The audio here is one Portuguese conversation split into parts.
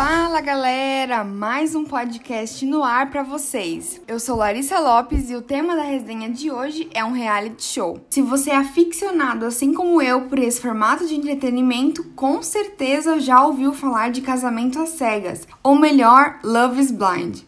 Fala galera, mais um podcast no ar para vocês. Eu sou Larissa Lopes e o tema da resenha de hoje é um reality show. Se você é aficionado assim como eu por esse formato de entretenimento, com certeza já ouviu falar de Casamento às Cegas, ou melhor, Love is Blind.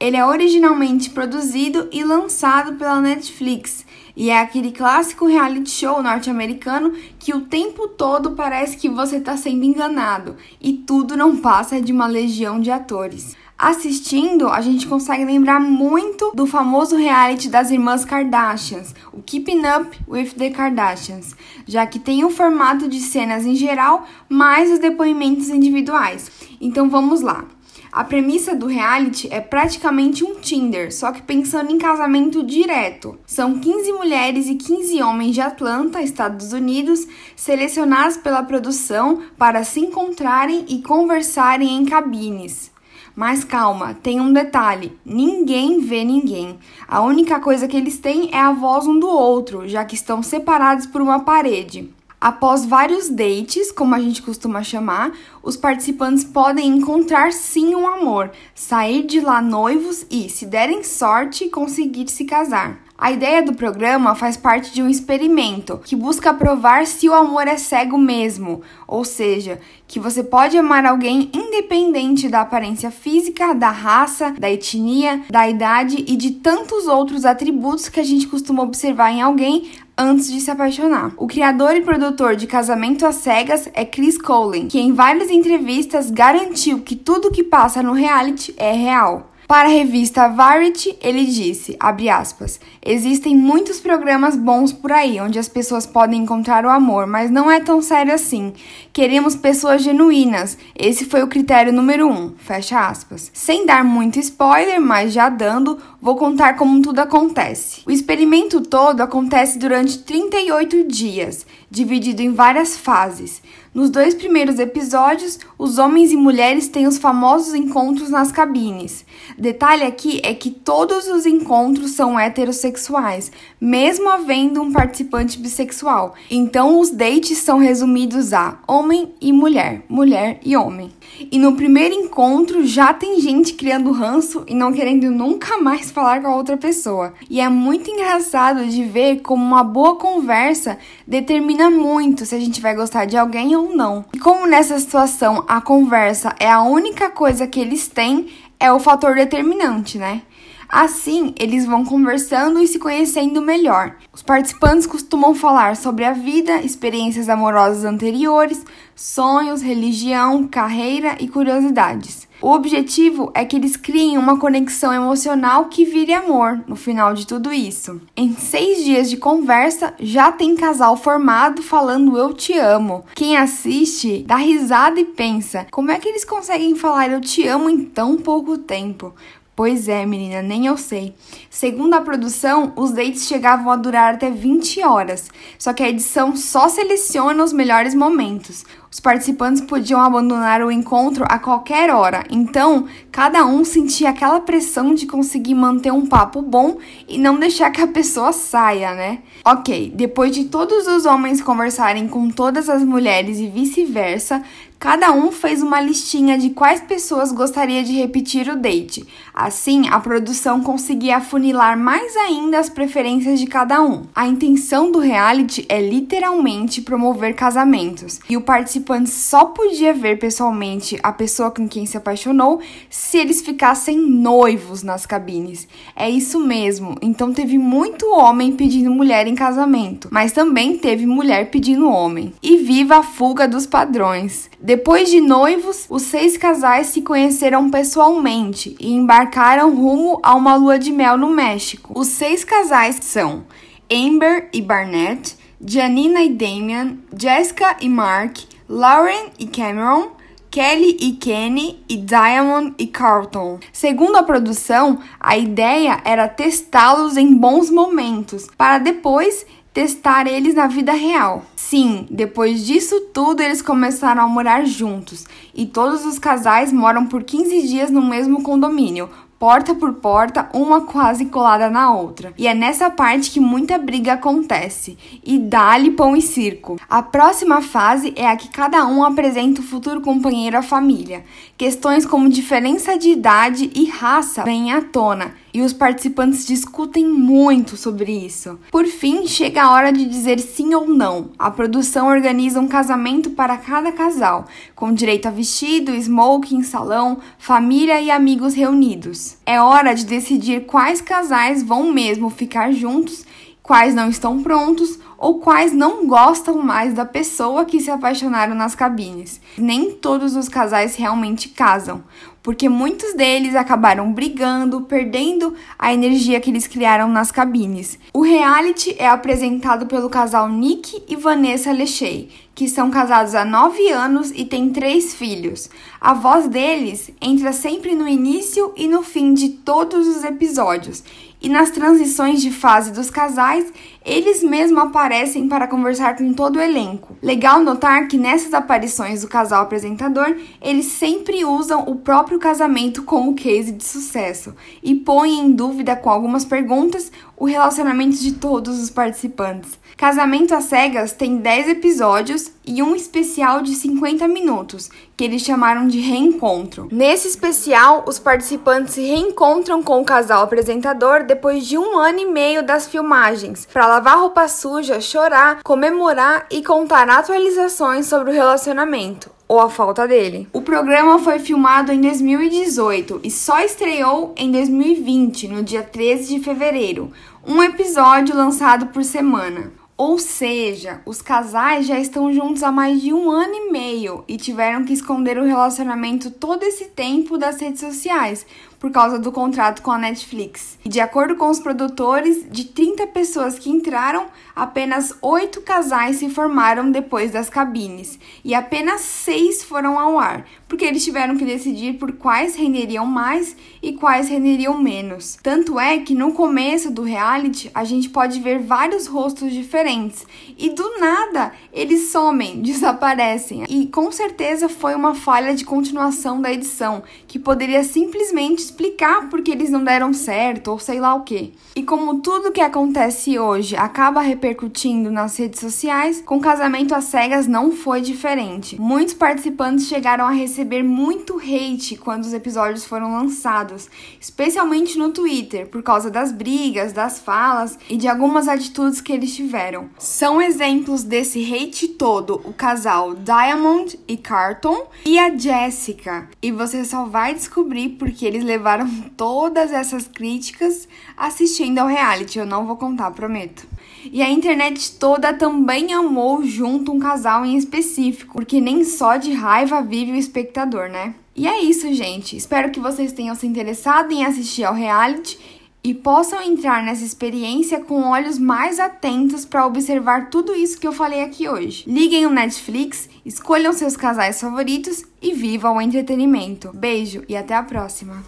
Ele é originalmente produzido e lançado pela Netflix e é aquele clássico reality show norte-americano que o tempo todo parece que você está sendo enganado e tudo não passa de uma legião de atores. Assistindo, a gente consegue lembrar muito do famoso reality das irmãs Kardashians, o Keeping Up with the Kardashians, já que tem o formato de cenas em geral, mais os depoimentos individuais. Então vamos lá. A premissa do reality é praticamente um Tinder, só que pensando em casamento direto. São 15 mulheres e 15 homens de Atlanta, Estados Unidos, selecionados pela produção para se encontrarem e conversarem em cabines. Mas calma, tem um detalhe: ninguém vê ninguém. A única coisa que eles têm é a voz um do outro, já que estão separados por uma parede. Após vários dates, como a gente costuma chamar, os participantes podem encontrar sim um amor, sair de lá noivos e, se derem sorte, conseguir se casar. A ideia do programa faz parte de um experimento que busca provar se o amor é cego mesmo, ou seja, que você pode amar alguém independente da aparência física, da raça, da etnia, da idade e de tantos outros atributos que a gente costuma observar em alguém antes de se apaixonar. O criador e produtor de Casamento às Cegas é Chris Colin, que em várias entrevistas garantiu que tudo que passa no reality é real. Para a revista Variety, ele disse, aspas, existem muitos programas bons por aí, onde as pessoas podem encontrar o amor, mas não é tão sério assim. Queremos pessoas genuínas. Esse foi o critério número um, fecha aspas. Sem dar muito spoiler, mas já dando, vou contar como tudo acontece. O experimento todo acontece durante 38 dias, dividido em várias fases. Nos dois primeiros episódios, os homens e mulheres têm os famosos encontros nas cabines. Detalhe aqui é que todos os encontros são heterossexuais, mesmo havendo um participante bissexual. Então, os dates são resumidos a homem e mulher, mulher e homem. E no primeiro encontro já tem gente criando ranço e não querendo nunca mais falar com a outra pessoa. E é muito engraçado de ver como uma boa conversa determina muito se a gente vai gostar de alguém ou não. E como nessa situação a conversa é a única coisa que eles têm, é o fator determinante, né? Assim, eles vão conversando e se conhecendo melhor. Os participantes costumam falar sobre a vida, experiências amorosas anteriores, sonhos, religião, carreira e curiosidades. O objetivo é que eles criem uma conexão emocional que vire amor no final de tudo isso. Em seis dias de conversa, já tem casal formado falando eu te amo. Quem assiste dá risada e pensa: como é que eles conseguem falar eu te amo em tão pouco tempo? Pois é, menina, nem eu sei. Segundo a produção, os dates chegavam a durar até 20 horas, só que a edição só seleciona os melhores momentos. Os participantes podiam abandonar o encontro a qualquer hora, então cada um sentia aquela pressão de conseguir manter um papo bom e não deixar que a pessoa saia, né? Ok, depois de todos os homens conversarem com todas as mulheres e vice-versa, cada um fez uma listinha de quais pessoas gostaria de repetir o date. Assim, a produção conseguia afunilar mais ainda as preferências de cada um. A intenção do reality é literalmente promover casamentos, e o participante participante só podia ver pessoalmente a pessoa com quem se apaixonou se eles ficassem noivos nas cabines. É isso mesmo. Então teve muito homem pedindo mulher em casamento, mas também teve mulher pedindo homem. E viva a fuga dos padrões. Depois de noivos, os seis casais se conheceram pessoalmente e embarcaram rumo a uma lua de mel no México. Os seis casais são Amber e Barnett, Janina e Damian, Jessica e Mark, Lauren e Cameron, Kelly e Kenny e Diamond e Carlton. Segundo a produção, a ideia era testá-los em bons momentos, para depois testar eles na vida real. Sim, depois disso tudo eles começaram a morar juntos e todos os casais moram por 15 dias no mesmo condomínio, porta por porta, uma quase colada na outra. E é nessa parte que muita briga acontece. E dá-lhe pão e circo. A próxima fase é a que cada um apresenta o futuro companheiro à família. Questões como diferença de idade e raça vêm à tona e os participantes discutem muito sobre isso. Por fim, chega a hora de dizer sim ou não. A produção organiza um casamento para cada casal, com direito a vestido, smoking, salão, família e amigos reunidos. É hora de decidir quais casais vão mesmo ficar juntos, quais não estão prontos ou quais não gostam mais da pessoa que se apaixonaram nas cabines. Nem todos os casais realmente casam, porque muitos deles acabaram brigando, perdendo a energia que eles criaram nas cabines. O reality é apresentado pelo casal Nick e Vanessa Lechey, que são casados há nove anos e têm três filhos. A voz deles entra sempre no início e no fim de todos os episódios e nas transições de fase dos casais, eles mesmos aparecem para conversar com todo o elenco. Legal notar que nessas aparições do casal apresentador, eles sempre usam o próprio casamento como case de sucesso e põem em dúvida com algumas perguntas o relacionamento de todos os participantes. Casamento às Cegas tem 10 episódios e um especial de 50 minutos, que eles chamaram de reencontro. Nesse especial, os participantes se reencontram com o casal apresentador depois de um ano e meio das filmagens, para lavar roupa suja, chorar, comemorar e contar atualizações sobre o relacionamento ou a falta dele. O programa foi filmado em 2018 e só estreou em 2020, no dia 13 de fevereiro, um episódio lançado por semana. Ou seja, os casais já estão juntos há mais de um ano e meio e tiveram que esconder o relacionamento todo esse tempo das redes sociais, por causa do contrato com a Netflix. E de acordo com os produtores, de 30 pessoas que entraram, apenas 8 casais se formaram depois das cabines e apenas 6 foram ao ar, porque eles tiveram que decidir por quais renderiam mais e quais renderiam menos. Tanto é que no começo do reality a gente pode ver vários rostos diferentes e do nada eles somem, desaparecem. E com certeza foi uma falha de continuação da edição, que poderia simplesmente explicar porque eles não deram certo ou sei lá o que. E como tudo que acontece hoje acaba repercutindo nas redes sociais, com casamento às cegas não foi diferente. Muitos participantes chegaram a receber muito hate quando os episódios foram lançados, especialmente no Twitter, por causa das brigas, das falas e de algumas atitudes que eles tiveram. São exemplos desse hate todo o casal Diamond e Carton e a Jessica. E você só vai descobrir porque eles levaram todas essas críticas assistindo ao reality. Eu não vou contar, prometo. E a internet toda também amou junto um casal em específico, porque nem só de raiva vive o espectador, né? E é isso, gente. Espero que vocês tenham se interessado em assistir ao reality e possam entrar nessa experiência com olhos mais atentos para observar tudo isso que eu falei aqui hoje. Liguem o Netflix, escolham seus casais favoritos e vivam o entretenimento. Beijo e até a próxima!